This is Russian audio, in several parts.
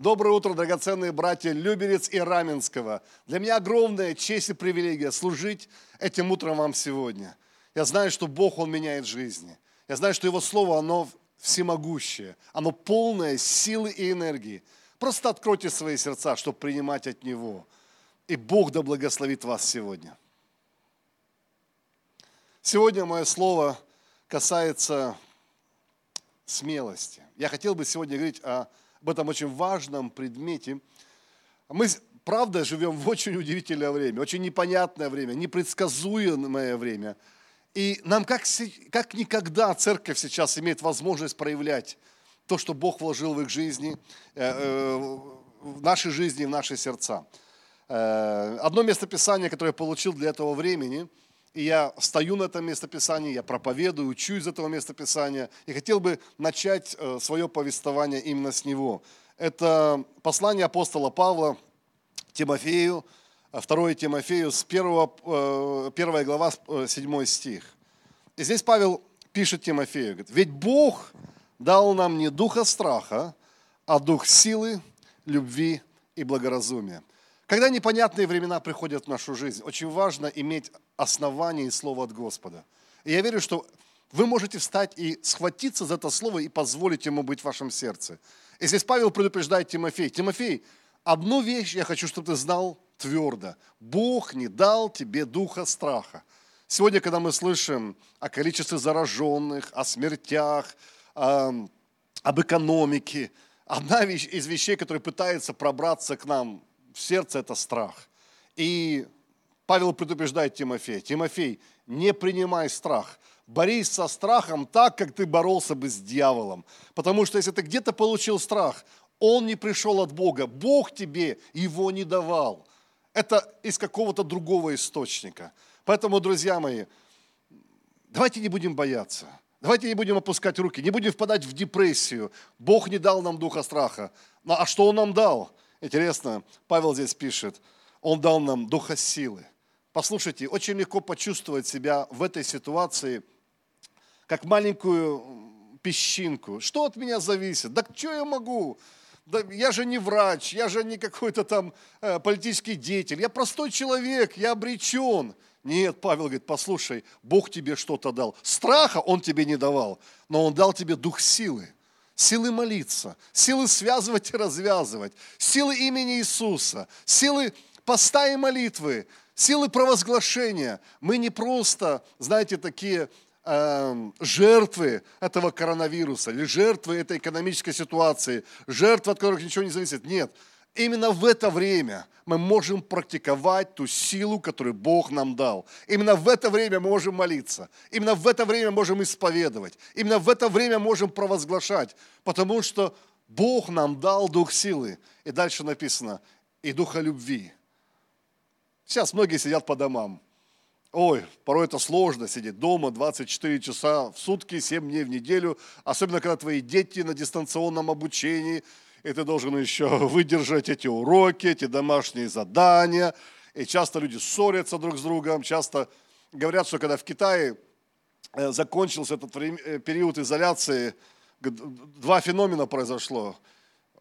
Доброе утро, драгоценные братья Люберец и Раменского. Для меня огромная честь и привилегия служить этим утром вам сегодня. Я знаю, что Бог, Он меняет жизни. Я знаю, что Его Слово, оно всемогущее, оно полное силы и энергии. Просто откройте свои сердца, чтобы принимать от Него. И Бог да благословит вас сегодня. Сегодня мое слово касается смелости. Я хотел бы сегодня говорить о об этом очень важном предмете. Мы, правда, живем в очень удивительное время, очень непонятное время, непредсказуемое время. И нам как, как никогда церковь сейчас имеет возможность проявлять то, что Бог вложил в их жизни, э, э, в нашей жизни, в наши сердца. Э, одно местописание, которое я получил для этого времени – и я стою на этом местописании, я проповедую, учу из этого местописания, и хотел бы начать э, свое повествование именно с него. Это послание апостола Павла Тимофею, 2 Тимофею, с 1, 1 глава, 7 стих. И здесь Павел пишет Тимофею, говорит, «Ведь Бог дал нам не духа страха, а дух силы, любви и благоразумия». Когда непонятные времена приходят в нашу жизнь, очень важно иметь основание и слово от Господа. И я верю, что вы можете встать и схватиться за это слово и позволить ему быть в вашем сердце. И здесь Павел предупреждает Тимофей. Тимофей, одну вещь я хочу, чтобы ты знал твердо. Бог не дал тебе духа страха. Сегодня, когда мы слышим о количестве зараженных, о смертях, об экономике, одна из вещей, которая пытается пробраться к нам в сердце это страх. И Павел предупреждает Тимофея, Тимофей, не принимай страх, борись со страхом так, как ты боролся бы с дьяволом. Потому что если ты где-то получил страх, он не пришел от Бога, Бог тебе его не давал. Это из какого-то другого источника. Поэтому, друзья мои, давайте не будем бояться. Давайте не будем опускать руки, не будем впадать в депрессию. Бог не дал нам духа страха. А что Он нам дал? Интересно, Павел здесь пишет, он дал нам духа силы. Послушайте, очень легко почувствовать себя в этой ситуации, как маленькую песчинку. Что от меня зависит? Да что я могу? Да я же не врач, я же не какой-то там э, политический деятель, я простой человек, я обречен. Нет, Павел говорит, послушай, Бог тебе что-то дал. Страха Он тебе не давал, но Он дал тебе дух силы силы молиться, силы связывать и развязывать, силы имени Иисуса, силы поста и молитвы, силы провозглашения. Мы не просто, знаете, такие э, жертвы этого коронавируса или жертвы этой экономической ситуации, жертвы, от которых ничего не зависит. Нет, Именно в это время мы можем практиковать ту силу, которую Бог нам дал. Именно в это время мы можем молиться. Именно в это время можем исповедовать. Именно в это время можем провозглашать. Потому что Бог нам дал дух силы. И дальше написано, и духа любви. Сейчас многие сидят по домам. Ой, порой это сложно сидеть дома 24 часа в сутки, 7 дней в неделю, особенно когда твои дети на дистанционном обучении – и ты должен еще выдержать эти уроки, эти домашние задания. И часто люди ссорятся друг с другом, часто говорят, что когда в Китае э, закончился этот э, период изоляции, два феномена произошло.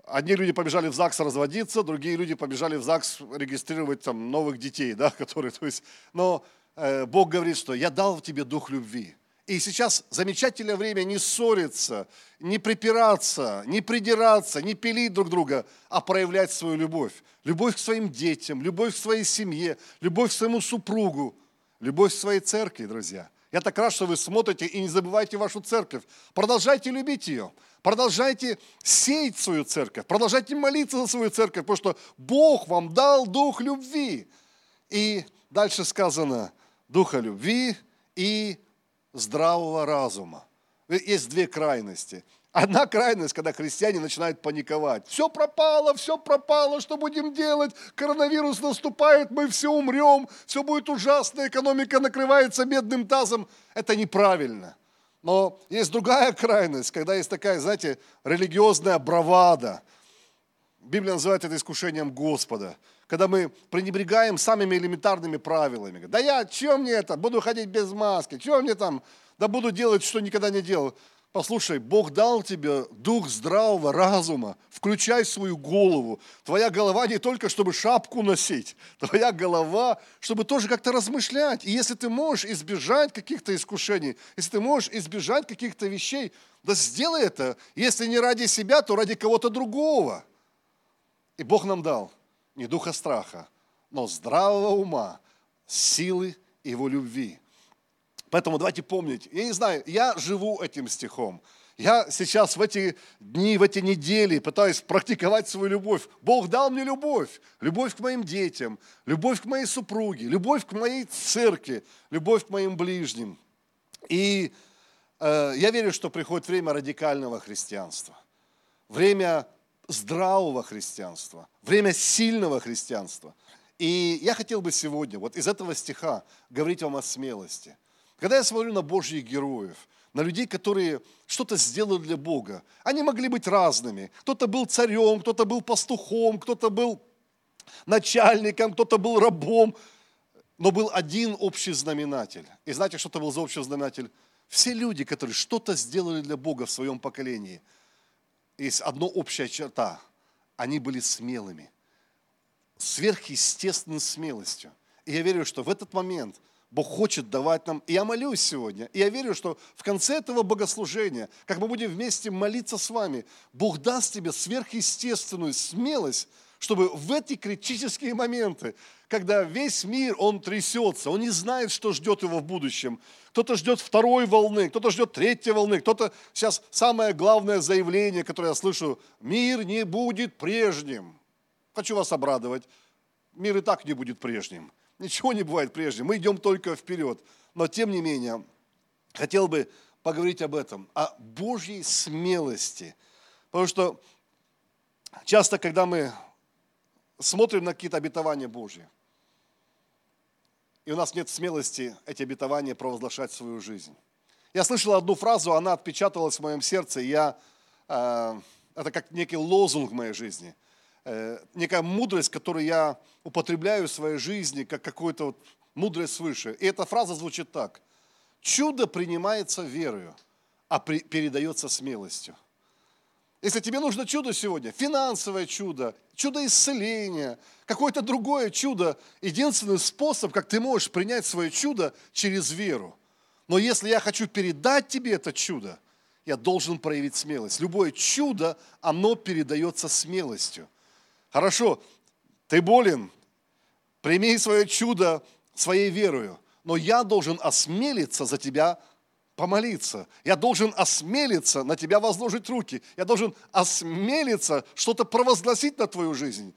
Одни люди побежали в ЗАГС разводиться, другие люди побежали в ЗАГС регистрировать там новых детей, да, которые, то есть, но э, Бог говорит, что я дал тебе дух любви. И сейчас замечательное время не ссориться, не припираться, не придираться, не пилить друг друга, а проявлять свою любовь. Любовь к своим детям, любовь к своей семье, любовь к своему супругу, любовь к своей церкви, друзья. Я так рад, что вы смотрите и не забывайте вашу церковь. Продолжайте любить ее. Продолжайте сеять свою церковь. Продолжайте молиться за свою церковь, потому что Бог вам дал дух любви. И дальше сказано, духа любви и здравого разума. Есть две крайности. Одна крайность, когда христиане начинают паниковать. Все пропало, все пропало, что будем делать? Коронавирус наступает, мы все умрем, все будет ужасно, экономика накрывается медным тазом. Это неправильно. Но есть другая крайность, когда есть такая, знаете, религиозная бравада. Библия называет это искушением Господа когда мы пренебрегаем самыми элементарными правилами. Да я, чем мне это? Буду ходить без маски, чем мне там? Да буду делать, что никогда не делал. Послушай, Бог дал тебе дух здравого разума. Включай свою голову. Твоя голова не только, чтобы шапку носить. Твоя голова, чтобы тоже как-то размышлять. И если ты можешь избежать каких-то искушений, если ты можешь избежать каких-то вещей, да сделай это. Если не ради себя, то ради кого-то другого. И Бог нам дал не духа страха, но здравого ума, силы Его любви. Поэтому давайте помнить, я не знаю, я живу этим стихом. Я сейчас в эти дни, в эти недели пытаюсь практиковать свою любовь. Бог дал мне любовь. Любовь к моим детям, любовь к моей супруге, любовь к моей церкви, любовь к моим ближним. И э, я верю, что приходит время радикального христианства. Время здравого христианства, время сильного христианства. И я хотел бы сегодня вот из этого стиха говорить вам о смелости – когда я смотрю на Божьих героев, на людей, которые что-то сделали для Бога, они могли быть разными. Кто-то был царем, кто-то был пастухом, кто-то был начальником, кто-то был рабом, но был один общий знаменатель. И знаете, что это был за общий знаменатель? Все люди, которые что-то сделали для Бога в своем поколении, есть одна общая черта. Они были смелыми, сверхъестественной смелостью. И я верю, что в этот момент – Бог хочет давать нам. И я молюсь сегодня. И я верю, что в конце этого богослужения, как мы будем вместе молиться с вами, Бог даст тебе сверхъестественную смелость, чтобы в эти критические моменты, когда весь мир, он трясется, он не знает, что ждет его в будущем. Кто-то ждет второй волны, кто-то ждет третьей волны, кто-то сейчас самое главное заявление, которое я слышу, мир не будет прежним. Хочу вас обрадовать, мир и так не будет прежним. Ничего не бывает прежде. Мы идем только вперед. Но тем не менее, хотел бы поговорить об этом, о Божьей смелости. Потому что часто, когда мы смотрим на какие-то обетования Божьи, и у нас нет смелости эти обетования провозглашать в свою жизнь. Я слышал одну фразу, она отпечаталась в моем сердце, и я, э, это как некий лозунг в моей жизни – Э, некая мудрость, которую я употребляю в своей жизни, как какую-то вот мудрость свыше. И эта фраза звучит так. Чудо принимается верою, а при, передается смелостью. Если тебе нужно чудо сегодня, финансовое чудо, чудо исцеления, какое-то другое чудо, единственный способ, как ты можешь принять свое чудо, через веру. Но если я хочу передать тебе это чудо, я должен проявить смелость. Любое чудо, оно передается смелостью. Хорошо, ты болен, прими свое чудо своей верою, но я должен осмелиться за тебя помолиться. Я должен осмелиться на тебя возложить руки. Я должен осмелиться что-то провозгласить на твою жизнь.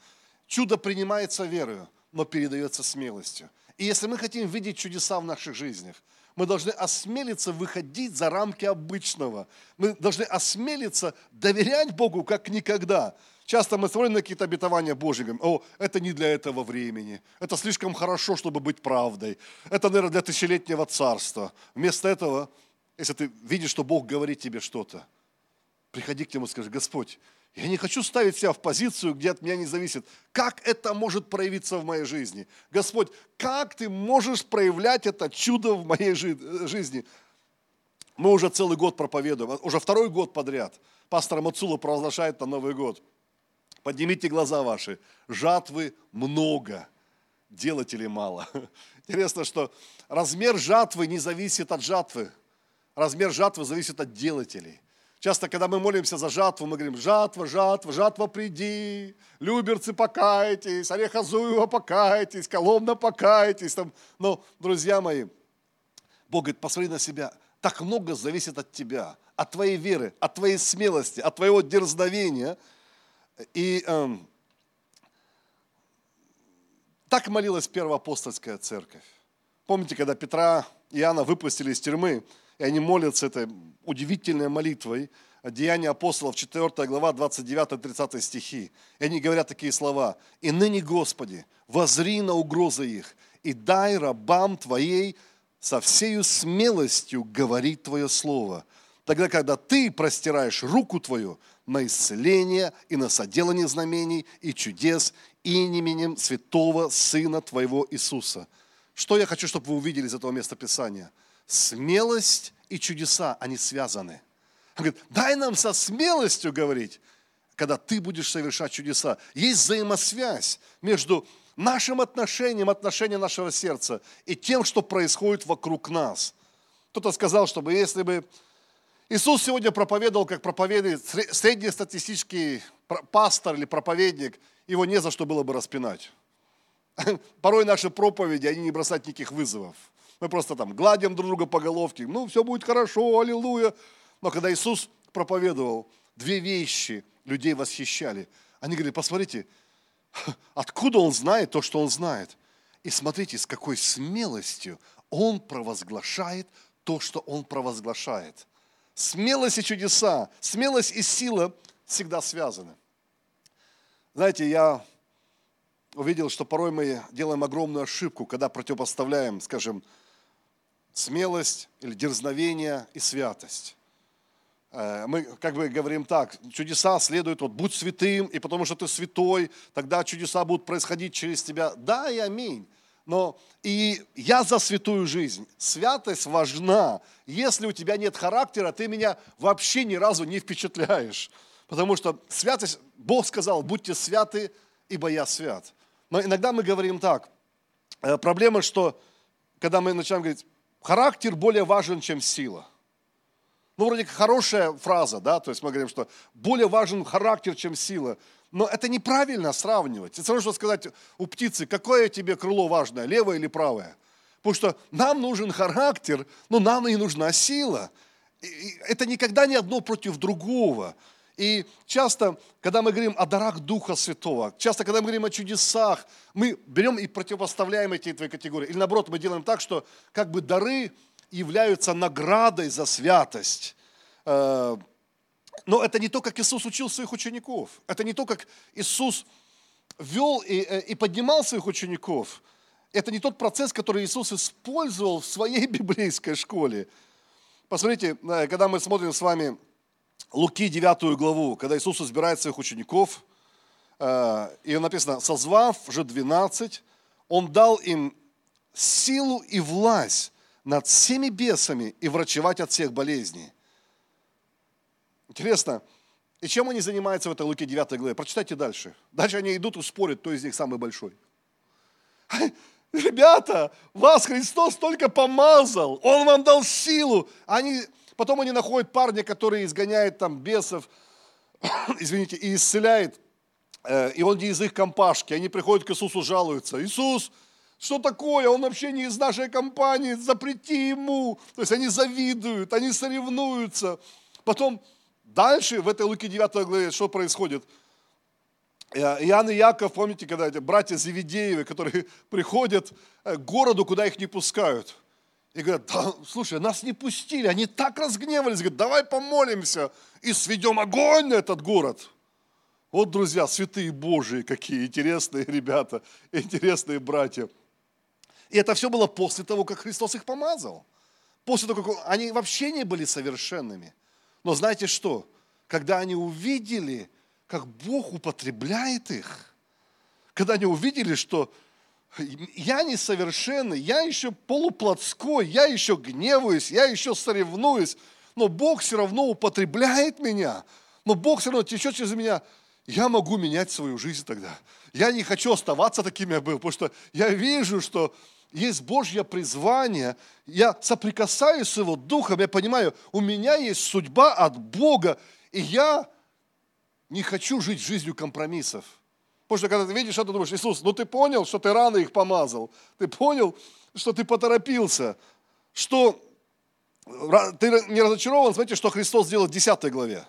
Чудо принимается верою, но передается смелостью. И если мы хотим видеть чудеса в наших жизнях, мы должны осмелиться выходить за рамки обычного. Мы должны осмелиться доверять Богу как никогда. Часто мы смотрим на какие-то обетования Божьи, говорим, о, это не для этого времени, это слишком хорошо, чтобы быть правдой, это, наверное, для тысячелетнего царства. Вместо этого, если ты видишь, что Бог говорит тебе что-то, приходи к Нему и скажи, Господь, я не хочу ставить себя в позицию, где от меня не зависит. Как это может проявиться в моей жизни? Господь, как ты можешь проявлять это чудо в моей жизни? Мы уже целый год проповедуем, уже второй год подряд. Пастор Мацула провозглашает на Новый год. Поднимите глаза ваши. Жатвы много, делателей мало. Интересно, что размер жатвы не зависит от жатвы. Размер жатвы зависит от делателей. Часто, когда мы молимся за жатву, мы говорим, жатва, жатва, жатва приди, люберцы покайтесь, орехозуева покайтесь, коломна покайтесь. Там. Но, друзья мои, Бог говорит, посмотри на себя, так много зависит от тебя, от твоей веры, от твоей смелости, от твоего дерзновения – и э, так молилась первоапостольская церковь. Помните, когда Петра и Иоанна выпустили из тюрьмы, и они молятся этой удивительной молитвой, Деяния апостолов, 4 глава, 29-30 стихи. И они говорят такие слова. «И ныне, Господи, возри на угрозы их, и дай рабам Твоей со всею смелостью говорить Твое Слово, тогда, когда Ты простираешь руку Твою на исцеление и на соделание знамений и чудес именем святого Сына Твоего Иисуса. Что я хочу, чтобы вы увидели из этого места Писания? Смелость и чудеса, они связаны. Он говорит, дай нам со смелостью говорить, когда ты будешь совершать чудеса. Есть взаимосвязь между нашим отношением, отношением нашего сердца и тем, что происходит вокруг нас. Кто-то сказал, чтобы если бы Иисус сегодня проповедовал, как проповедует среднестатистический пастор или проповедник, его не за что было бы распинать. Порой наши проповеди, они не бросают никаких вызовов. Мы просто там гладим друг друга по головке, ну, все будет хорошо, аллилуйя. Но когда Иисус проповедовал, две вещи людей восхищали. Они говорили, посмотрите, откуда он знает то, что он знает. И смотрите, с какой смелостью он провозглашает то, что он провозглашает. Смелость и чудеса, смелость и сила всегда связаны. Знаете, я увидел, что порой мы делаем огромную ошибку, когда противопоставляем, скажем, смелость или дерзновение и святость. Э, мы как бы говорим так, чудеса следуют, вот будь святым, и потому что ты святой, тогда чудеса будут происходить через тебя. Да и аминь. Но и я за святую жизнь. Святость важна. Если у тебя нет характера, ты меня вообще ни разу не впечатляешь. Потому что святость, Бог сказал, будьте святы, ибо я свят. Но иногда мы говорим так. Э, проблема, что когда мы начинаем говорить, характер более важен, чем сила. Ну, вроде хорошая фраза, да, то есть мы говорим, что более важен характер, чем сила. Но это неправильно сравнивать. Это равно, что сказать у птицы, какое тебе крыло важное, левое или правое. Потому что нам нужен характер, но нам и нужна сила. И это никогда не одно против другого. И часто, когда мы говорим о дарах Духа Святого, часто, когда мы говорим о чудесах, мы берем и противопоставляем эти две категории. Или наоборот, мы делаем так, что как бы дары являются наградой за святость. Э, но это не то, как Иисус учил своих учеников. Это не то, как Иисус вел и, э, и поднимал своих учеников. Это не тот процесс, который Иисус использовал в своей библейской школе. Посмотрите, э, когда мы смотрим с вами Луки 9 главу, когда Иисус избирает своих учеников, э, и написано, созвав же 12, Он дал им силу и власть над всеми бесами и врачевать от всех болезней. Интересно, и чем они занимаются в этой Луке 9 главе? Прочитайте дальше. Дальше они идут и спорят, кто из них самый большой. Ребята, вас Христос только помазал, Он вам дал силу. Они Потом они находят парня, который изгоняет там бесов, извините, и исцеляет. Э, и он не из их компашки. Они приходят к Иисусу, жалуются. Иисус, что такое? Он вообще не из нашей компании, запрети ему. То есть они завидуют, они соревнуются. Потом дальше в этой Луки 9 главе что происходит? Э, Иоанн и Яков, помните, когда эти братья Завидеевы, которые приходят к городу, куда их не пускают – и говорят, да, слушай, нас не пустили, они так разгневались, говорят, давай помолимся и сведем огонь на этот город. Вот, друзья, святые Божии, какие интересные ребята, интересные братья. И это все было после того, как Христос их помазал. После того, как они вообще не были совершенными. Но знаете что? Когда они увидели, как Бог употребляет их, когда они увидели, что я несовершенный, я еще полуплотской, я еще гневаюсь, я еще соревнуюсь, но Бог все равно употребляет меня, но Бог все равно течет через меня. Я могу менять свою жизнь тогда. Я не хочу оставаться таким, я был, потому что я вижу, что есть Божье призвание, я соприкасаюсь с Его Духом, я понимаю, у меня есть судьба от Бога, и я не хочу жить жизнью компромиссов. Потому что когда ты видишь это, думаешь, Иисус, ну ты понял, что ты рано их помазал, ты понял, что ты поторопился, что ты не разочарован, смотрите, что Христос сделал в 10 главе.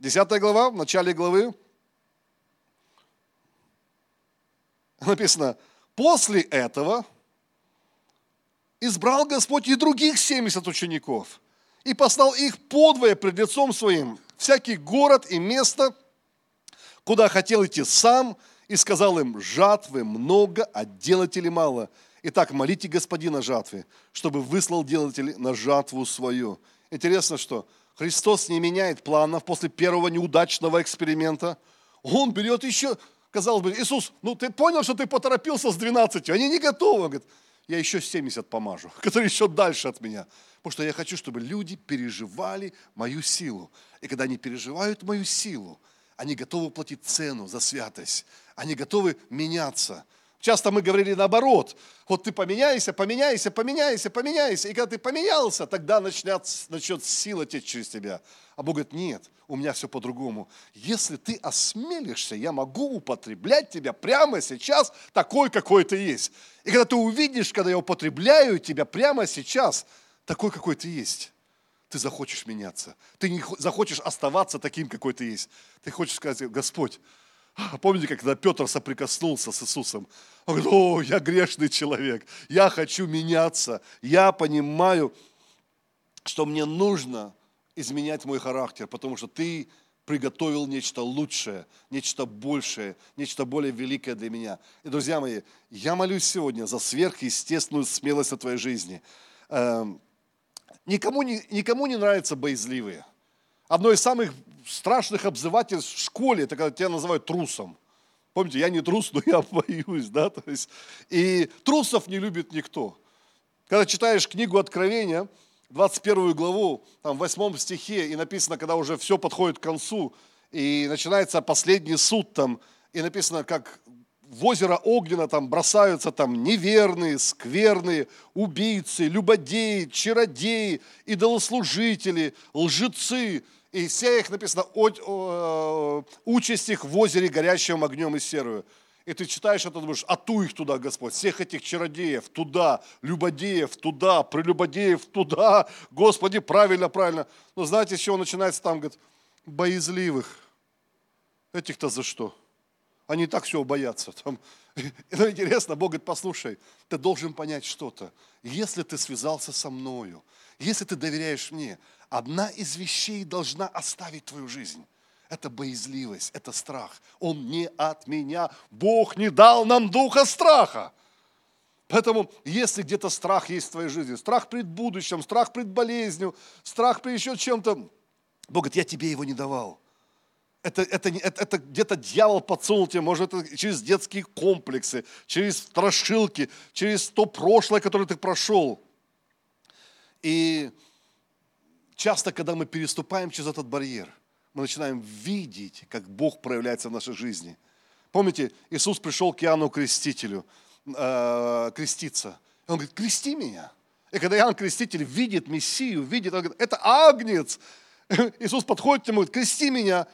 10 глава, в начале главы. Написано, после этого избрал Господь и других 70 учеников и послал их подвое пред лицом своим, всякий город и место – куда хотел идти сам, и сказал им, жатвы много, а делателей мало. Итак, молите господина жатвы, чтобы выслал делателей на жатву свою. Интересно, что Христос не меняет планов после первого неудачного эксперимента. Он берет еще, казалось бы, Иисус, ну ты понял, что ты поторопился с 12, они не готовы. Он говорит, я еще 70 помажу, которые еще дальше от меня. Потому что я хочу, чтобы люди переживали мою силу. И когда они переживают мою силу, они готовы платить цену за святость. Они готовы меняться. Часто мы говорили наоборот. Вот ты поменяйся, поменяйся, поменяйся, поменяйся. И когда ты поменялся, тогда начнет, начнет сила течь через тебя. А Бог говорит, нет, у меня все по-другому. Если ты осмелишься, я могу употреблять тебя прямо сейчас такой, какой ты есть. И когда ты увидишь, когда я употребляю тебя прямо сейчас, такой, какой ты есть, ты захочешь меняться. Ты не захочешь оставаться таким, какой ты есть. Ты хочешь сказать, Господь, а помните, когда Петр соприкоснулся с Иисусом? Он говорит, о, я грешный человек, я хочу меняться, я понимаю, что мне нужно изменять мой характер, потому что ты приготовил нечто лучшее, нечто большее, нечто более великое для меня. И, друзья мои, я молюсь сегодня за сверхъестественную смелость в твоей жизни. Эм, никому не, никому не нравятся боязливые. Одно из самых страшных обзывательств в школе, это когда тебя называют трусом. Помните, я не трус, но я боюсь, да, то есть, и трусов не любит никто. Когда читаешь книгу Откровения, 21 главу, там в 8 стихе, и написано, когда уже все подходит к концу, и начинается последний суд там, и написано, как в озеро Огненно там бросаются там неверные, скверные, убийцы, любодеи, чародеи, идолослужители, лжецы, и вся их написано, э, участь их в озере горящим огнем и серую. И ты читаешь это, думаешь, а ту их туда, Господь, всех этих чародеев туда, любодеев туда, прелюбодеев туда, Господи, правильно, правильно. Но знаете, с чего начинается там, говорит, боязливых. Этих-то за что? Они так все боятся. Там, ну, интересно, Бог говорит, послушай, ты должен понять что-то. Если ты связался со мною, если ты доверяешь мне, одна из вещей должна оставить твою жизнь. Это боязливость, это страх. Он не от меня. Бог не дал нам духа страха. Поэтому, если где-то страх есть в твоей жизни, страх пред будущим, страх пред болезнью, страх пред еще чем-то, Бог говорит, я тебе его не давал. Это, это, это, это где-то дьявол подсунул тебе, может, это через детские комплексы, через страшилки, через то прошлое, которое ты прошел. И часто, когда мы переступаем через этот барьер, мы начинаем видеть, как Бог проявляется в нашей жизни. Помните, Иисус пришел к Иоанну Крестителю э, креститься. И он говорит, крести меня. И когда Иоанн Креститель видит Мессию, видит, он говорит, это агнец. Иисус подходит к нему и говорит, крести меня.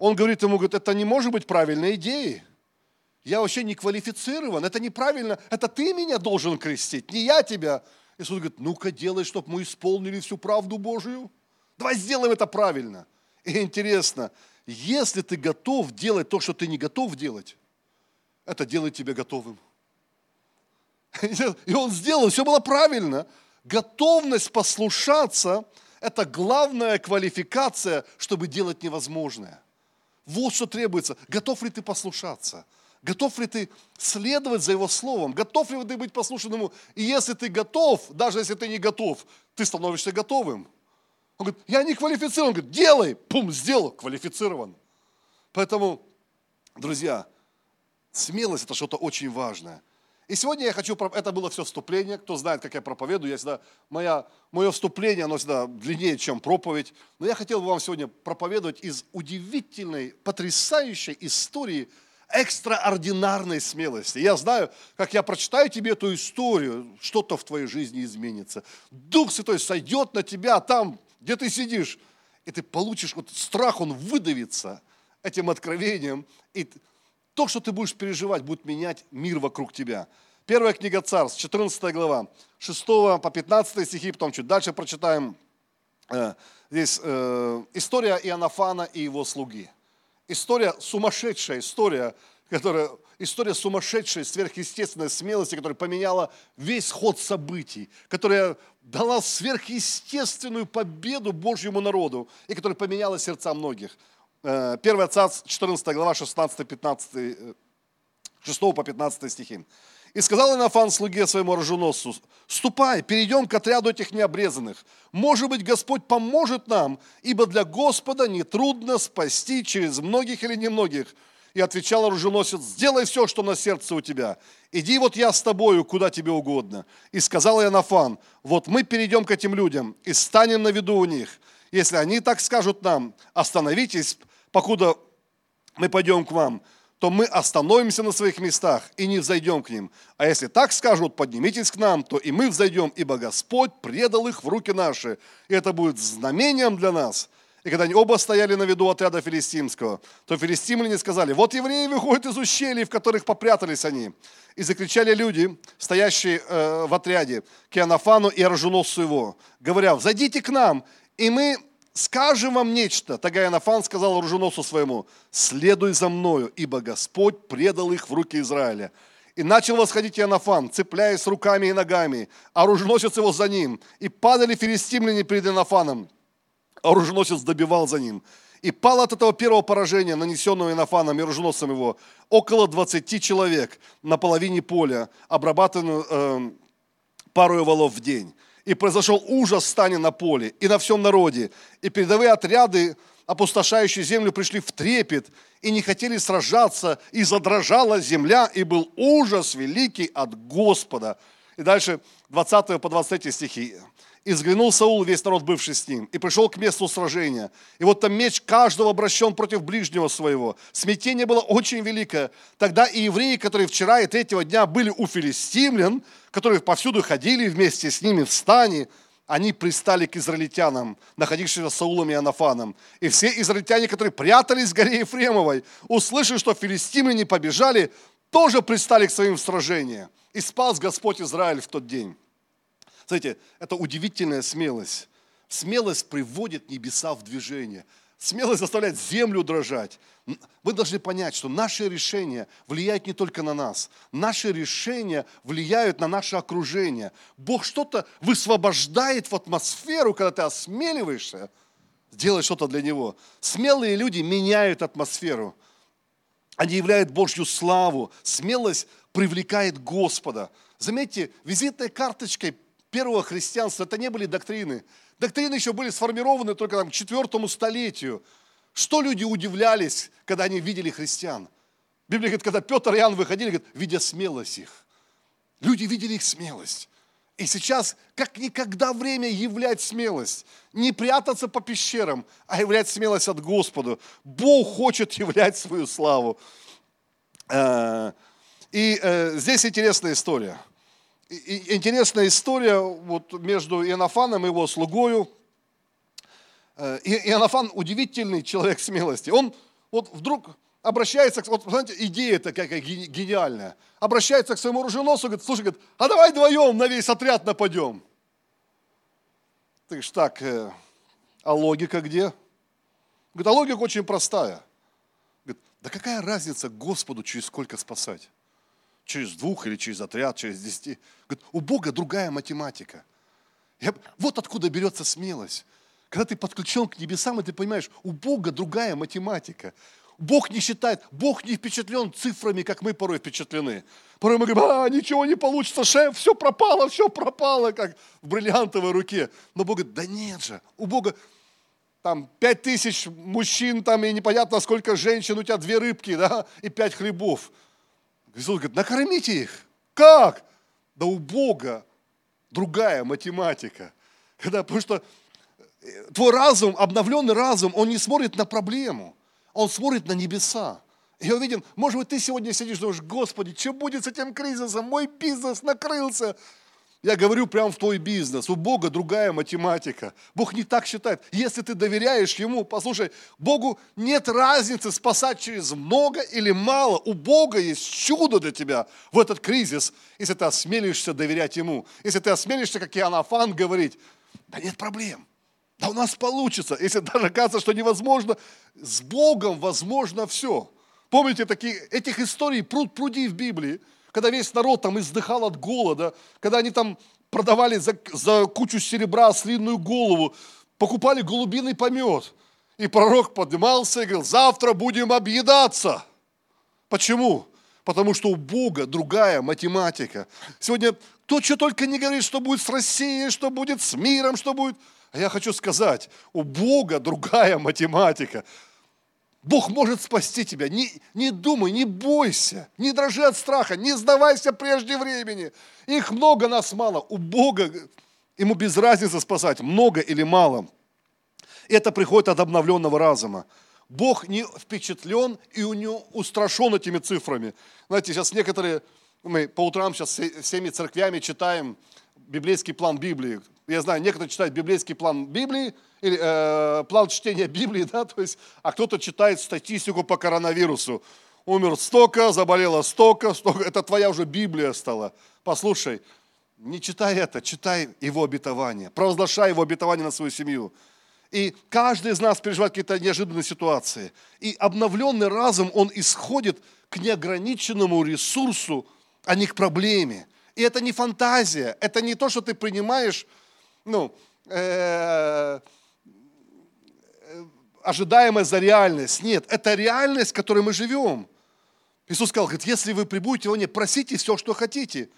Он говорит ему, говорит, это не может быть правильной идеей. Я вообще не квалифицирован, это неправильно, это ты меня должен крестить, не я тебя. Иисус говорит, ну-ка делай, чтобы мы исполнили всю правду Божию. Давай сделаем это правильно. И интересно, если ты готов делать то, что ты не готов делать, это делает тебя готовым. И он сделал, все было правильно. Готовность послушаться – это главная квалификация, чтобы делать невозможное. Вот что требуется. Готов ли ты послушаться? Готов ли ты следовать за Его Словом? Готов ли ты быть послушным Ему? И если ты готов, даже если ты не готов, ты становишься готовым. Он говорит, я не квалифицирован. Он говорит, делай. Пум, сделал. Квалифицирован. Поэтому, друзья, смелость – это что-то очень важное. И сегодня я хочу, это было все вступление, кто знает, как я проповедую, я всегда, моя, мое вступление, оно всегда длиннее, чем проповедь. Но я хотел бы вам сегодня проповедовать из удивительной, потрясающей истории – экстраординарной смелости. Я знаю, как я прочитаю тебе эту историю, что-то в твоей жизни изменится. Дух Святой сойдет на тебя там, где ты сидишь, и ты получишь, вот страх, он выдавится этим откровением, и то, что ты будешь переживать, будет менять мир вокруг тебя. Первая книга Царств, 14 глава, 6 по 15 стихи, потом чуть дальше прочитаем. Э, здесь э, история Иоаннафана и его слуги история, сумасшедшая история, которая, история сумасшедшей, сверхъестественной смелости, которая поменяла весь ход событий, которая дала сверхъестественную победу Божьему народу и которая поменяла сердца многих. 1 э, Царств, 14 глава, 16-15, 6 э, по 15 стихи. И сказал Инофан слуге своему оруженосцу, ступай, перейдем к отряду этих необрезанных. Может быть, Господь поможет нам, ибо для Господа нетрудно спасти через многих или немногих. И отвечал оруженосец, сделай все, что на сердце у тебя. Иди вот я с тобою, куда тебе угодно. И сказал Иоаннафан, вот мы перейдем к этим людям и станем на виду у них. Если они так скажут нам, остановитесь, покуда мы пойдем к вам, то мы остановимся на своих местах и не взойдем к ним. А если так скажут, поднимитесь к нам, то и мы взойдем, ибо Господь предал их в руки наши. И это будет знамением для нас – и когда они оба стояли на виду отряда филистимского, то филистимляне сказали, вот евреи выходят из ущелий, в которых попрятались они. И закричали люди, стоящие э, в отряде, к Иоаннафану и оруженосцу его, говоря, зайдите к нам, и мы скажем вам нечто. Тогда Иоаннафан сказал оруженосцу своему, следуй за мною, ибо Господь предал их в руки Израиля. И начал восходить Иоаннафан, цепляясь руками и ногами, оруженосец его за ним. И падали филистимляне перед Иоаннафаном оруженосец добивал за ним. И пало от этого первого поражения, нанесенного Инофаном и оруженосцем его, около 20 человек на половине поля, обрабатываемую э, парою валов в день. И произошел ужас в стане на поле и на всем народе. И передовые отряды, опустошающие землю, пришли в трепет и не хотели сражаться, и задрожала земля, и был ужас великий от Господа. И дальше 20 по 23 стихи. И взглянул Саул, весь народ, бывший с ним, и пришел к месту сражения. И вот там меч каждого обращен против ближнего своего. Смятение было очень великое. Тогда и евреи, которые вчера и третьего дня были у филистимлян, которые повсюду ходили вместе с ними в стане, они пристали к израильтянам, находившимся Саулом и Анафаном. И все израильтяне, которые прятались в горе Ефремовой, услышали, что филистимляне побежали, тоже пристали к своим в сражение. И спас Господь Израиль в тот день. Смотрите, это удивительная смелость. Смелость приводит небеса в движение. Смелость заставляет землю дрожать. Вы должны понять, что наши решения влияют не только на нас. Наши решения влияют на наше окружение. Бог что-то высвобождает в атмосферу, когда ты осмеливаешься делать что-то для Него. Смелые люди меняют атмосферу. Они являют Божью славу. Смелость привлекает Господа. Заметьте, визитной карточкой первого христианства это не были доктрины. Доктрины еще были сформированы только там, к четвертому столетию. Что люди удивлялись, когда они видели христиан? Библия говорит, когда Петр и Иоанн выходили, говорит, видя смелость их. Люди видели их смелость. И сейчас, как никогда время являть смелость. Не прятаться по пещерам, а являть смелость от Господа. Бог хочет являть свою славу. Э, и э, здесь интересная история – интересная история вот между Иоаннафаном и его слугою. Э, Иоаннафан удивительный человек смелости. Он вот вдруг обращается, вот знаете, идея такая гениальная. Обращается к своему оруженосцу, говорит, слушай, говорит, а давай вдвоем на весь отряд нападем. Ты говоришь, так, э, а логика где? Говорит, а логика очень простая. Говорит, да какая разница Господу через сколько спасать? Через двух или через отряд, через десяти. Говорит, у Бога другая математика. Я, вот откуда берется смелость. Когда ты подключен к небесам, и ты понимаешь, у Бога другая математика. Бог не считает, Бог не впечатлен цифрами, как мы порой впечатлены. Порой мы говорим, а, ничего не получится, шеф, все пропало, все пропало, как в бриллиантовой руке. Но Бог говорит, да нет же, у Бога там пять тысяч мужчин, там и непонятно сколько женщин, у тебя две рыбки, да, и пять хлебов. Иисус говорит, накормите их. Как? Да у Бога другая математика. Когда, потому что э, твой разум, обновленный разум, он не смотрит на проблему, он смотрит на небеса. Я увиден, может быть, ты сегодня сидишь думаешь, Господи, что будет с этим кризисом? Мой бизнес накрылся. Я говорю прямо в твой бизнес. У Бога другая математика. Бог не так считает. Если ты доверяешь Ему, послушай, Богу нет разницы спасать через много или мало. У Бога есть чудо для тебя в этот кризис, если ты осмелишься доверять Ему. Если ты осмелишься, как Иоаннафан, говорить, да нет проблем. Да у нас получится. Если даже кажется, что невозможно, с Богом возможно все. Помните, такие, этих историй пруд пруди в Библии когда весь народ там издыхал от голода, когда они там продавали за, за кучу серебра слинную голову, покупали голубиный помет. И пророк поднимался и говорил, завтра будем объедаться. Почему? Потому что у Бога другая математика. Сегодня кто что только не говорит, что будет с Россией, что будет с миром, что будет. А я хочу сказать, у Бога другая математика. Бог может спасти тебя. Не, не думай, не бойся, не дрожи от страха, не сдавайся прежде времени. Их много, нас мало. У Бога, ему без разницы спасать, много или мало. Это приходит от обновленного разума. Бог не впечатлен и не устрашен этими цифрами. Знаете, сейчас некоторые, мы по утрам сейчас всеми церквями читаем библейский план Библии. Я знаю, некоторые читают библейский план Библии, или э, план чтения Библии, да, то есть, а кто-то читает статистику по коронавирусу. Умер столько, заболело столько, столько. Это твоя уже Библия стала. Послушай, не читай это, читай его обетование. Провозглашай его обетование на свою семью. И каждый из нас переживает какие-то неожиданные ситуации. И обновленный разум, он исходит к неограниченному ресурсу, а не к проблеме. И это не фантазия, это не то, что ты принимаешь, ну, э, ожидаемое за реальность. Нет, это реальность, в которой мы живем. Иисус сказал, говорит, если вы прибудете во мне, просите все, что хотите.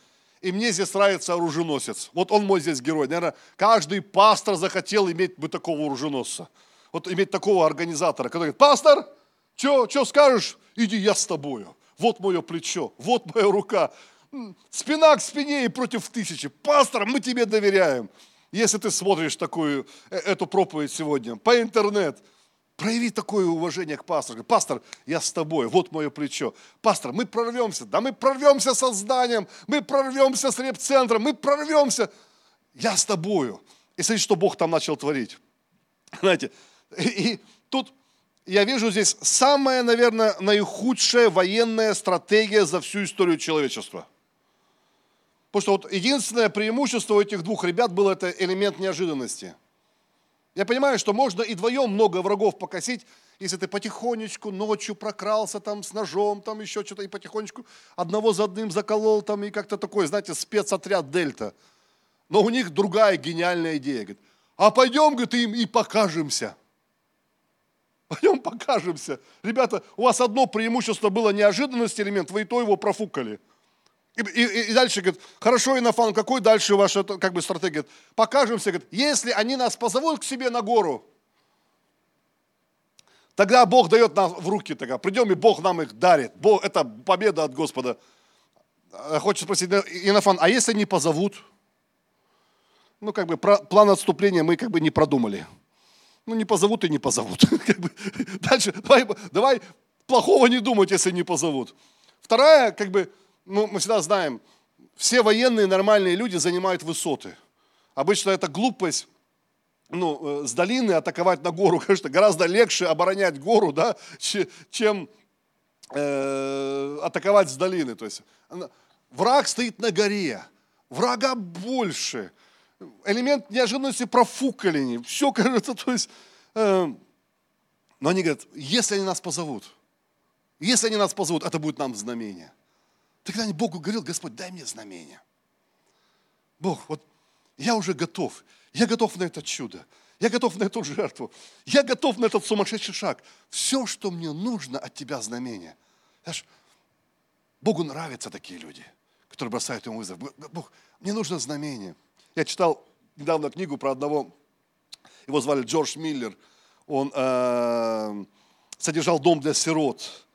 И мне здесь нравится оруженосец. Вот он мой здесь герой. Наверное, каждый пастор захотел иметь бы такого оруженосца. Вот иметь такого организатора, который говорит, пастор, что скажешь? Иди, я с тобою. Вот мое плечо, вот моя рука. Спина к спине и против тысячи. Пастор, мы тебе доверяем. Если ты смотришь такую, э, эту проповедь сегодня по интернет, прояви такое уважение к пастору. Пастор, я с тобой, вот мое плечо. Пастор, мы прорвемся. Да мы прорвемся со зданием, мы прорвемся с реп-центром, мы прорвемся. Я с тобою. И смотрите, что Бог там начал творить. Знаете, и, и тут я вижу здесь самая, наверное, наихудшая военная стратегия за всю историю человечества. Потому что вот единственное преимущество этих двух ребят было это элемент неожиданности. Я понимаю, что можно и вдвоем много врагов покосить, если ты потихонечку ночью прокрался там с ножом, там еще что-то, и потихонечку одного за одним заколол там, и как-то такой, знаете, спецотряд Дельта. Но у них другая гениальная идея. Говорит, а пойдем, говорит, им и покажемся. Пойдем покажемся. Ребята, у вас одно преимущество было неожиданность элемент, вы и то его профукали – и, и, и дальше говорит, хорошо, Инофан, какой дальше ваша как бы, стратегия? Покажемся, говорит, если они нас позовут к себе на гору, тогда Бог дает нам в руки, тогда придем, и Бог нам их дарит. Бог, это победа от Господа. Э, Хочется спросить, Инофан, а если не позовут? Ну, как бы план отступления мы как бы не продумали. Ну, не позовут и не позовут. Дальше, давай, давай плохого не думать, если не позовут. Вторая, как бы, ну, мы всегда знаем, все военные нормальные люди занимают высоты. Обычно это глупость ну, э, с долины атаковать на гору, конечно, гораздо легче оборонять гору, да, чем э, атаковать с долины. То есть враг стоит на горе, врага больше, элемент неожиданности профукали, все, кажется, то есть, э, но они говорят, если они нас позовут, если они нас позовут, это будет нам знамение – ты когда-нибудь Богу говорил, Господь, дай мне знамение. Бог, вот я уже готов. Я готов на это чудо. Я готов на эту жертву. Я готов на этот сумасшедший шаг. Все, что мне нужно от тебя знамение. Знаешь, Богу нравятся такие люди, которые бросают ему вызов. Бог, мне нужно знамение. Я читал недавно книгу про одного, его звали Джордж Миллер. Он э, содержал дом для сирот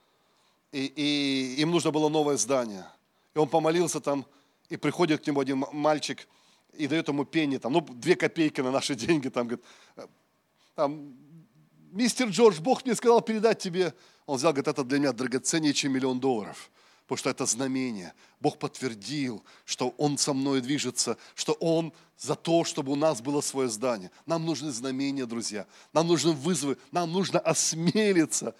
и, и им нужно было новое здание. И он помолился там, и приходит к нему один мальчик и дает ему пенни, там, ну, две копейки на наши деньги, там, говорит, там, мистер Джордж, Бог мне сказал передать тебе. Он взял, говорит, это для меня драгоценнее, чем миллион долларов потому что это знамение. Бог подтвердил, что Он со мной движется, что Он за то, чтобы у нас было свое здание. Нам нужны знамения, друзья. Нам нужны вызовы. Нам нужно осмелиться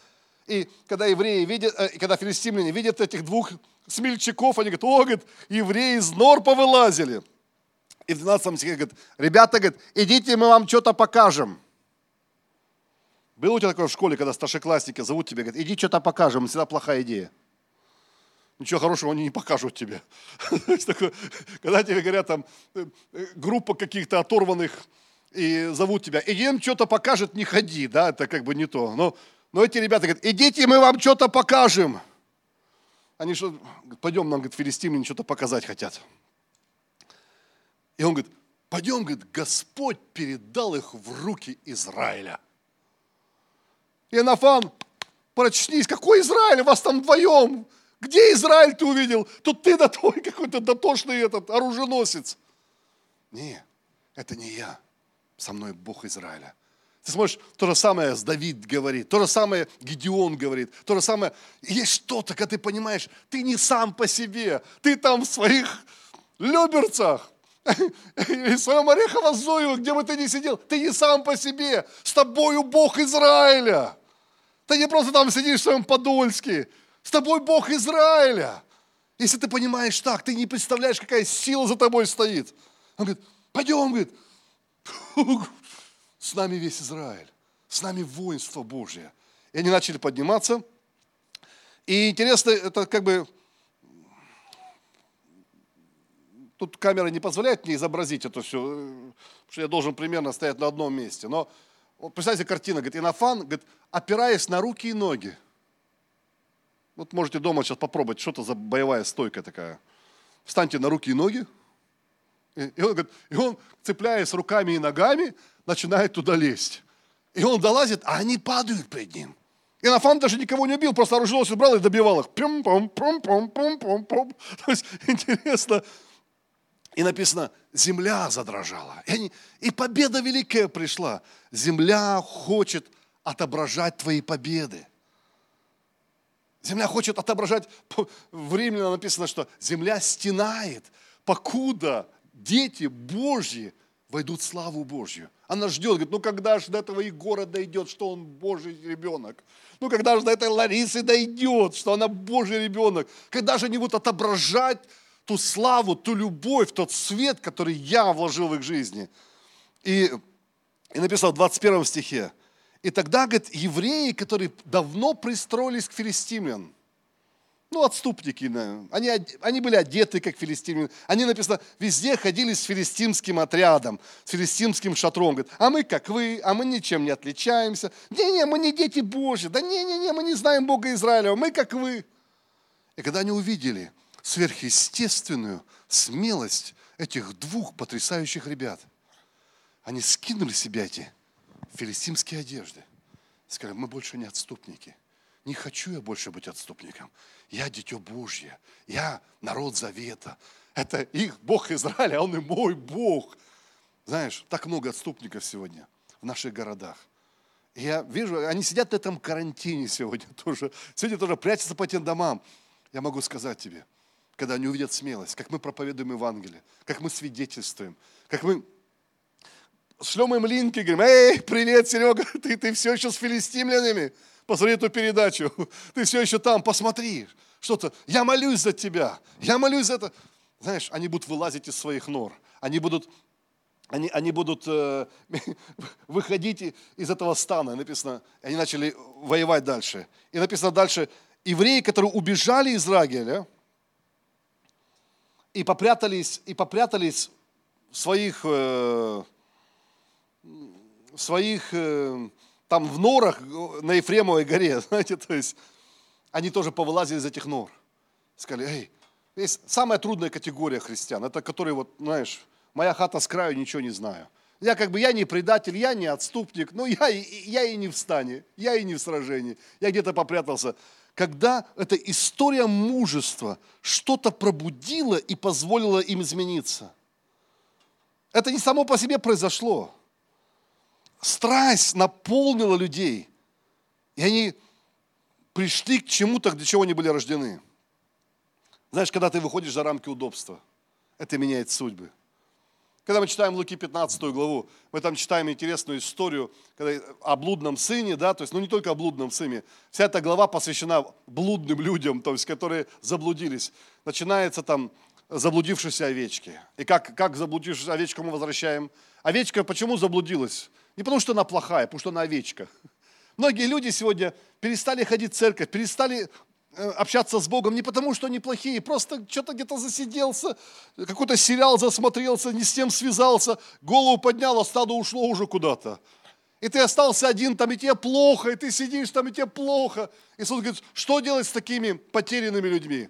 и когда евреи видят, э, когда филистимляне видят этих двух смельчаков, они говорят, о, говорит, евреи из нор повылазили. И в 12 стихе говорит, ребята, говорит, идите, мы вам что-то покажем. Было у тебя такое в школе, когда старшеклассники зовут тебя, говорят, иди что-то покажем, всегда плохая идея. Ничего хорошего они не покажут тебе. Когда тебе говорят, там, э, э, группа каких-то оторванных, и зовут тебя, иди им что-то покажет, не ходи, да, это как бы не то. Но но эти ребята говорят, идите, мы вам что-то покажем. Они что, пойдем, нам, говорит, филистимляне что-то показать хотят. И он говорит, пойдем, говорит, Господь передал их в руки Израиля. И Нафан прочнись, какой Израиль, вас там вдвоем. Где Израиль ты увидел? Тут ты да твой какой-то дотошный этот оруженосец. Не, это не я. Со мной Бог Израиля. Ты смотришь, то же самое с Давид говорит, то же самое Гедеон говорит, то же самое. Есть что-то, когда ты понимаешь, ты не сам по себе, ты там в своих люберцах, и в своем Орехово-Зоево, где бы ты ни сидел, ты не сам по себе, с тобою Бог Израиля. Ты не просто там сидишь в своем Подольске, с тобой Бог Израиля. Если ты понимаешь так, ты не представляешь, какая сила за тобой стоит. Он говорит, пойдем, говорит, с нами весь Израиль, с нами воинство Божье. И они начали подниматься. И интересно, это как бы, тут камера не позволяет мне изобразить это все, потому что я должен примерно стоять на одном месте. Но вот представьте картину, говорит, Инофан, говорит, опираясь на руки и ноги. Вот можете дома сейчас попробовать, что это за боевая стойка такая. Встаньте на руки и ноги. И он, говорит, и он, цепляясь руками и ногами, начинает туда лезть. И он долазит, а они падают перед ним. И Нафан даже никого не убил, просто оруженосец брал и добивал их. Пум -пум, пум -пум, пум -пум, пум. То есть интересно. И написано, земля задрожала. И, они, и победа великая пришла. Земля хочет отображать твои победы. Земля хочет отображать, в Римляна написано, что земля стенает, покуда дети Божьи войдут в славу Божью. Она ждет, говорит, ну когда же до этого Егора дойдет, что он Божий ребенок? Ну когда же до этой Ларисы дойдет, что она Божий ребенок? Когда же они будут отображать ту славу, ту любовь, тот свет, который я вложил в их жизни? И, и написал в 21 стихе, и тогда, говорит, евреи, которые давно пристроились к филистимлян, ну, отступники, они, они были одеты, как филистимляне. Они, написано, везде ходили с филистимским отрядом, с филистимским шатром. Говорят, а мы, как вы, а мы ничем не отличаемся. Не-не, мы не дети Божьи. Да не-не-не, мы не знаем Бога Израиля, мы, как вы. И когда они увидели сверхъестественную смелость этих двух потрясающих ребят, они скинули себе эти филистимские одежды. Сказали, мы больше не отступники. Не хочу я больше быть отступником. Я дитё Божье. Я народ завета. Это их Бог Израиля, а он и мой Бог. Знаешь, так много отступников сегодня в наших городах. И я вижу, они сидят на этом карантине сегодня тоже. Сегодня тоже прячутся по тем домам. Я могу сказать тебе, когда они увидят смелость, как мы проповедуем Евангелие, как мы свидетельствуем, как мы шлем им линки, говорим, эй, привет, Серега, ты, ты все еще с филистимлянами? Посмотри эту передачу, ты все еще там, посмотри, что-то, я молюсь за тебя, я молюсь за это. Знаешь, они будут вылазить из своих нор, они будут, они, они будут э, выходить из этого стана, написано, они начали воевать дальше. И написано дальше, евреи, которые убежали из Израиля, и попрятались, и попрятались в своих э, своих э, там в норах на Ефремовой горе, знаете, то есть они тоже повылазили из этих нор. Сказали, эй, есть самая трудная категория христиан, это которые вот, знаешь, моя хата с краю, ничего не знаю. Я как бы, я не предатель, я не отступник, но я, я и не в стане, я и не в сражении, я где-то попрятался. Когда эта история мужества что-то пробудила и позволила им измениться. Это не само по себе произошло страсть наполнила людей. И они пришли к чему-то, для чего они были рождены. Знаешь, когда ты выходишь за рамки удобства, это меняет судьбы. Когда мы читаем Луки 15 главу, мы там читаем интересную историю когда, о блудном сыне, да, то есть, ну не только о блудном сыне, вся эта глава посвящена блудным людям, то есть, которые заблудились. Начинается там заблудившейся овечки. И как, как заблудившуюся овечку мы возвращаем? Овечка почему заблудилась? Не потому, что она плохая, потому что она овечка. Многие люди сегодня перестали ходить в церковь, перестали э, общаться с Богом не потому, что они плохие, просто что-то где-то засиделся, какой-то сериал засмотрелся, не с тем связался, голову поднял, а стадо ушло уже куда-то. И ты остался один, там и тебе плохо, и ты сидишь там, и тебе плохо. Иисус говорит, что делать с такими потерянными людьми?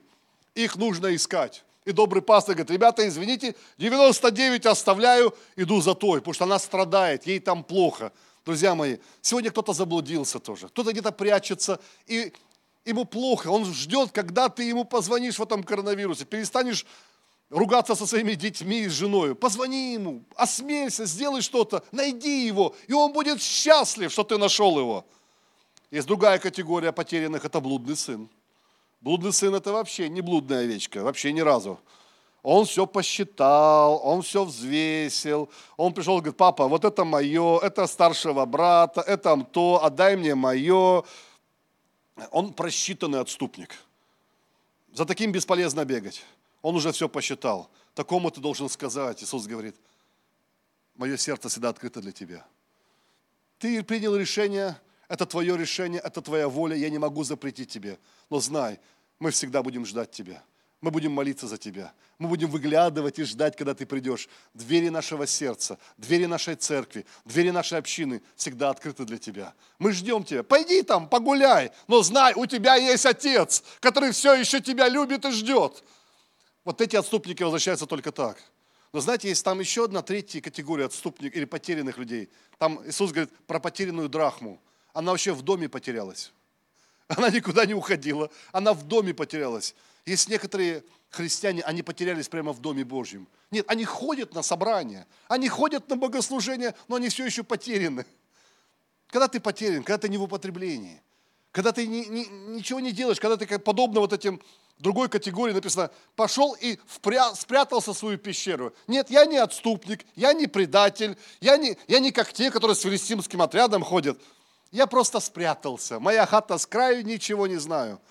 Их нужно искать. И добрый пастор говорит, ребята, извините, 99 оставляю, иду за той, потому что она страдает, ей там плохо. Друзья мои, сегодня кто-то заблудился тоже, кто-то где-то прячется, и ему плохо, он ждет, когда ты ему позвонишь в этом коронавирусе, перестанешь ругаться со своими детьми и женой. Позвони ему, осмелься, сделай что-то, найди его, и он будет счастлив, что ты нашел его. Есть другая категория потерянных, это блудный сын. Блудный сын это вообще не блудная овечка, вообще ни разу. Он все посчитал, он все взвесил. Он пришел и говорит, папа, вот это мое, это старшего брата, это то, отдай мне мое. Он просчитанный отступник. За таким бесполезно бегать. Он уже все посчитал. Такому ты должен сказать, Иисус говорит, мое сердце всегда открыто для тебя. Ты принял решение, это твое решение, это твоя воля, я не могу запретить тебе. Но знай, мы всегда будем ждать тебя. Мы будем молиться за тебя. Мы будем выглядывать и ждать, когда ты придешь. Двери нашего сердца, двери нашей церкви, двери нашей общины всегда открыты для тебя. Мы ждем тебя. Пойди там, погуляй, но знай, у тебя есть Отец, который все еще тебя любит и ждет. Вот эти отступники возвращаются только так. Но знаете, есть там еще одна третья категория отступников или потерянных людей. Там Иисус говорит про потерянную драхму. Она вообще в доме потерялась. Она никуда не уходила. Она в доме потерялась. Есть некоторые христиане, они потерялись прямо в Доме Божьем. Нет, они ходят на собрания, они ходят на богослужение, но они все еще потеряны. Когда ты потерян, когда ты не в употреблении, когда ты ни, ни, ничего не делаешь, когда ты как подобно вот этим другой категории написано, пошел и впря, спрятался в свою пещеру. Нет, я не отступник, я не предатель, я не, я не как те, которые с филистимским отрядом ходят. Я просто спрятался. Моя хата с краю, ничего не знаю.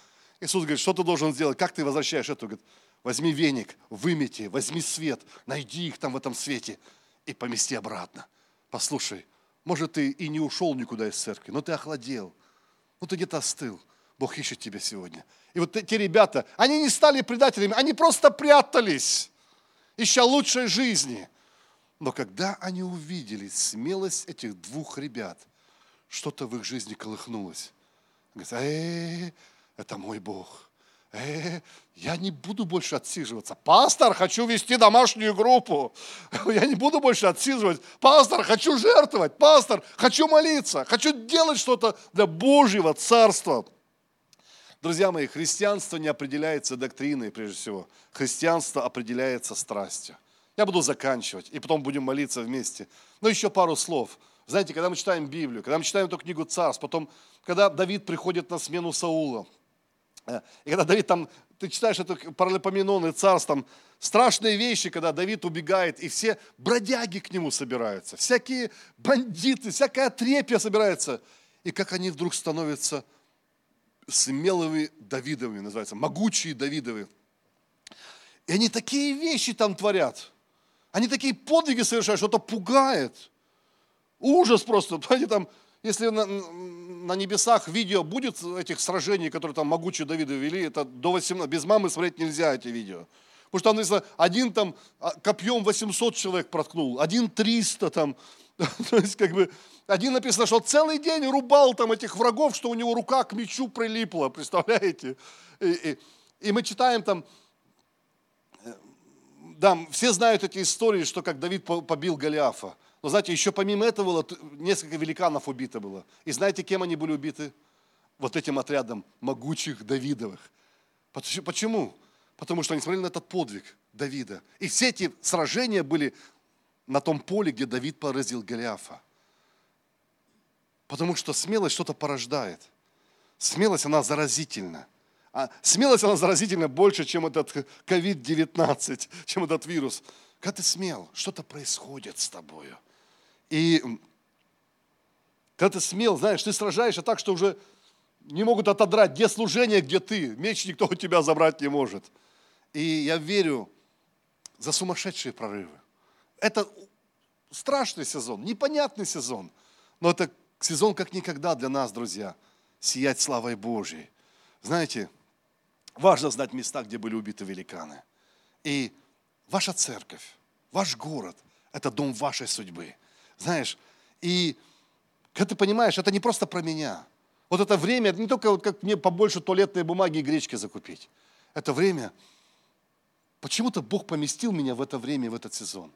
Иисус говорит, что ты должен сделать? Как ты возвращаешь это? Говорит, возьми веник, вымети, возьми свет, найди их там в этом свете и помести обратно. Послушай, может, ты и не ушел никуда из церкви, но ты охладел, ну ты где-то остыл. Бог ищет тебя сегодня. И вот эти ребята, они не стали предателями, они просто прятались, ища лучшей жизни. Но когда они увидели смелость этих двух ребят, что-то в их жизни колыхнулось. Говорят, э, это мой Бог. Э, я не буду больше отсиживаться. Пастор, хочу вести домашнюю группу. Я не буду больше отсиживать. Пастор, хочу жертвовать. Пастор, хочу молиться. Хочу делать что-то для Божьего Царства. Друзья мои, христианство не определяется доктриной, прежде всего. Христианство определяется страстью. Я буду заканчивать, и потом будем молиться вместе. Но еще пару слов. Знаете, когда мы читаем Библию, когда мы читаем эту книгу Царств, потом, когда Давид приходит на смену Саула, э, и когда Давид там, ты читаешь это паралипоменон и царств, там страшные вещи, когда Давид убегает, и все бродяги к нему собираются, всякие бандиты, всякая трепья собирается. И как они вдруг становятся смелыми Давидовыми, называется, могучие Давидовы. И они такие вещи там творят. Они такие подвиги совершают, что это пугает. Ужас просто. Понимаете, там, если на, на небесах видео будет этих сражений, которые там могучие Давиды вели, это до 18, без мамы смотреть нельзя эти видео. Потому что там написано, один там а, копьем 800 человек проткнул, один 300 там. То есть как бы один написано, что целый день рубал там этих врагов, что у него рука к мечу прилипла, представляете? И, и, и мы читаем там, э, да, все знают эти истории, что как Давид побил Голиафа. Но знаете, еще помимо этого было, несколько великанов убито было. И знаете, кем они были убиты? Вот этим отрядом могучих Давидовых. Почему? Потому что они смотрели на этот подвиг Давида. И все эти сражения были на том поле, где Давид поразил Голиафа. Потому что смелость что-то порождает. Смелость, она заразительна. А смелость, она заразительна больше, чем этот COVID-19, чем этот вирус. Когда ты смел, что-то происходит с тобою. И когда ты смел, знаешь, ты сражаешься так, что уже не могут отодрать, где служение, где ты. Меч никто у тебя забрать не может. И я верю за сумасшедшие прорывы. Это страшный сезон, непонятный сезон, но это сезон как никогда для нас, друзья, сиять славой Божьей. Знаете, важно знать места, где были убиты великаны. И ваша церковь, ваш город – это дом вашей судьбы. Знаешь, и когда ты понимаешь, это не просто про меня. Вот это время, это не только вот как мне побольше туалетной бумаги и гречки закупить. Это время, почему-то Бог поместил меня в это время, в этот сезон,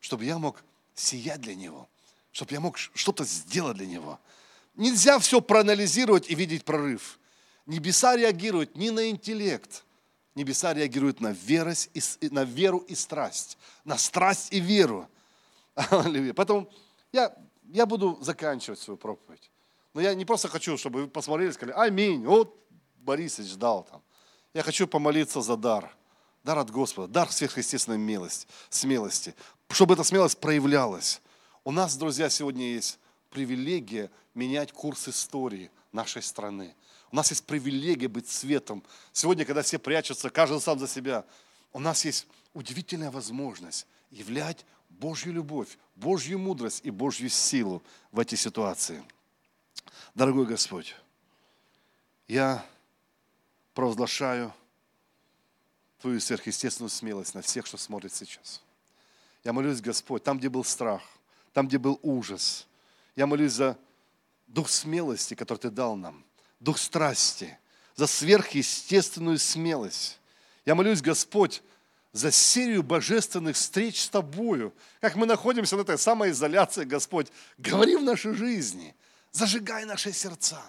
чтобы я мог сиять для Него – чтобы я мог что-то сделать для него. Нельзя все проанализировать и видеть прорыв. Небеса реагируют не на интеллект. Небеса реагируют на, верость и, на веру и страсть. На страсть и веру. Поэтому я, я буду заканчивать свою проповедь. Но я не просто хочу, чтобы вы посмотрели и сказали, аминь, вот Борисович дал там. Я хочу помолиться за дар. Дар от Господа, дар сверхъестественной милости, смелости. Чтобы эта смелость проявлялась. У нас, друзья, сегодня есть привилегия менять курс истории нашей страны. У нас есть привилегия быть светом. Сегодня, когда все прячутся, каждый сам за себя, у нас есть удивительная возможность являть Божью любовь, Божью мудрость и Божью силу в эти ситуации. Дорогой Господь, я провозглашаю Твою сверхъестественную смелость на всех, что смотрит сейчас. Я молюсь, Господь, там, где был страх, там, где был ужас. Я молюсь за дух смелости, который Ты дал нам, дух страсти, за сверхъестественную смелость. Я молюсь, Господь, за серию божественных встреч с Тобою. Как мы находимся на этой самоизоляции, Господь, говори в нашей жизни, зажигай наши сердца.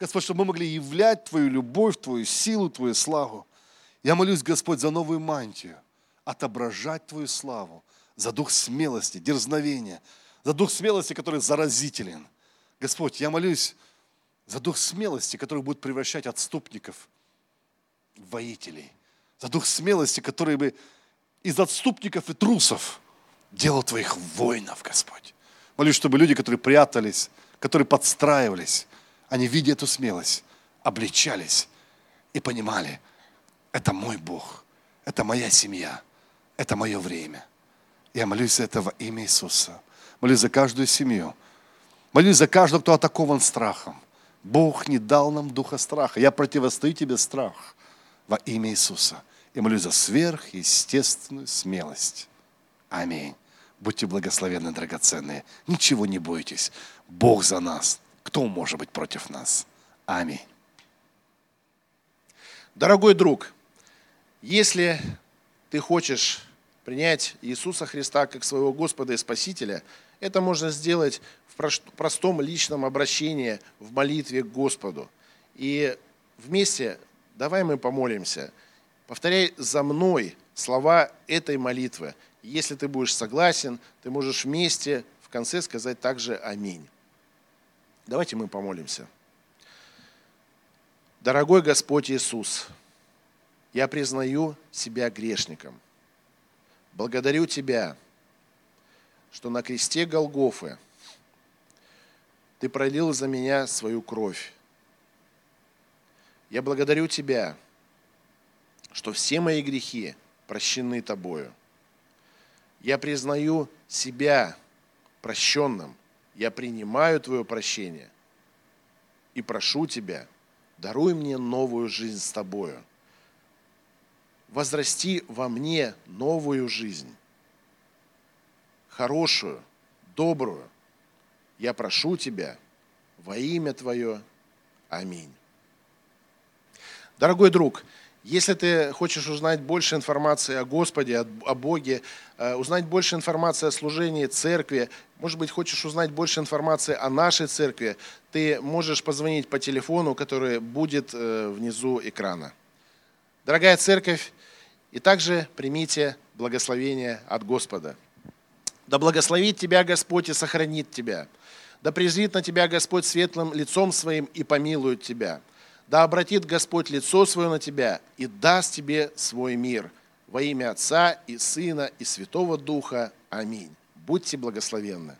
Господь, чтобы мы могли являть Твою любовь, Твою силу, Твою славу. Я молюсь, Господь, за новую мантию, отображать Твою славу, за дух смелости, дерзновения, за дух смелости, который заразителен. Господь, я молюсь за дух смелости, который будет превращать отступников в воителей. За дух смелости, который бы из отступников и трусов делал твоих воинов, Господь. Молюсь, чтобы люди, которые прятались, которые подстраивались, они, видя эту смелость, обличались и понимали, это мой Бог, это моя семья, это мое время. Я молюсь за это во имя Иисуса. Молюсь за каждую семью. Молюсь за каждого, кто атакован страхом. Бог не дал нам духа страха. Я противостою тебе страх во имя Иисуса. И молюсь за сверхъестественную смелость. Аминь. Будьте благословенны, драгоценные. Ничего не бойтесь. Бог за нас. Кто может быть против нас? Аминь. Дорогой друг, если ты хочешь принять Иисуса Христа как своего Господа и Спасителя, это можно сделать в простом личном обращении, в молитве к Господу. И вместе давай мы помолимся. Повторяй за мной слова этой молитвы. Если ты будешь согласен, ты можешь вместе в конце сказать также «Аминь». Давайте мы помолимся. Дорогой Господь Иисус, я признаю себя грешником. Благодарю Тебя, что на кресте Голгофы Ты пролил за меня свою кровь. Я благодарю Тебя, что все мои грехи прощены Тобою. Я признаю себя прощенным – я принимаю Твое прощение и прошу Тебя, даруй мне новую жизнь с Тобою. Возрасти во мне новую жизнь, хорошую, добрую. Я прошу Тебя во имя Твое. Аминь. Дорогой друг, если ты хочешь узнать больше информации о Господе, о Боге, э, узнать больше информации о служении церкви, может быть, хочешь узнать больше информации о нашей церкви, ты можешь позвонить по телефону, который будет э, внизу экрана. Дорогая церковь, и также примите благословение от Господа. Да благословит тебя Господь и сохранит тебя. Да презрит на тебя Господь светлым лицом своим и помилует тебя. Да обратит Господь лицо свое на тебя и даст тебе свой мир. Во имя Отца и Сына и Святого Духа. Аминь. Будьте благословенны.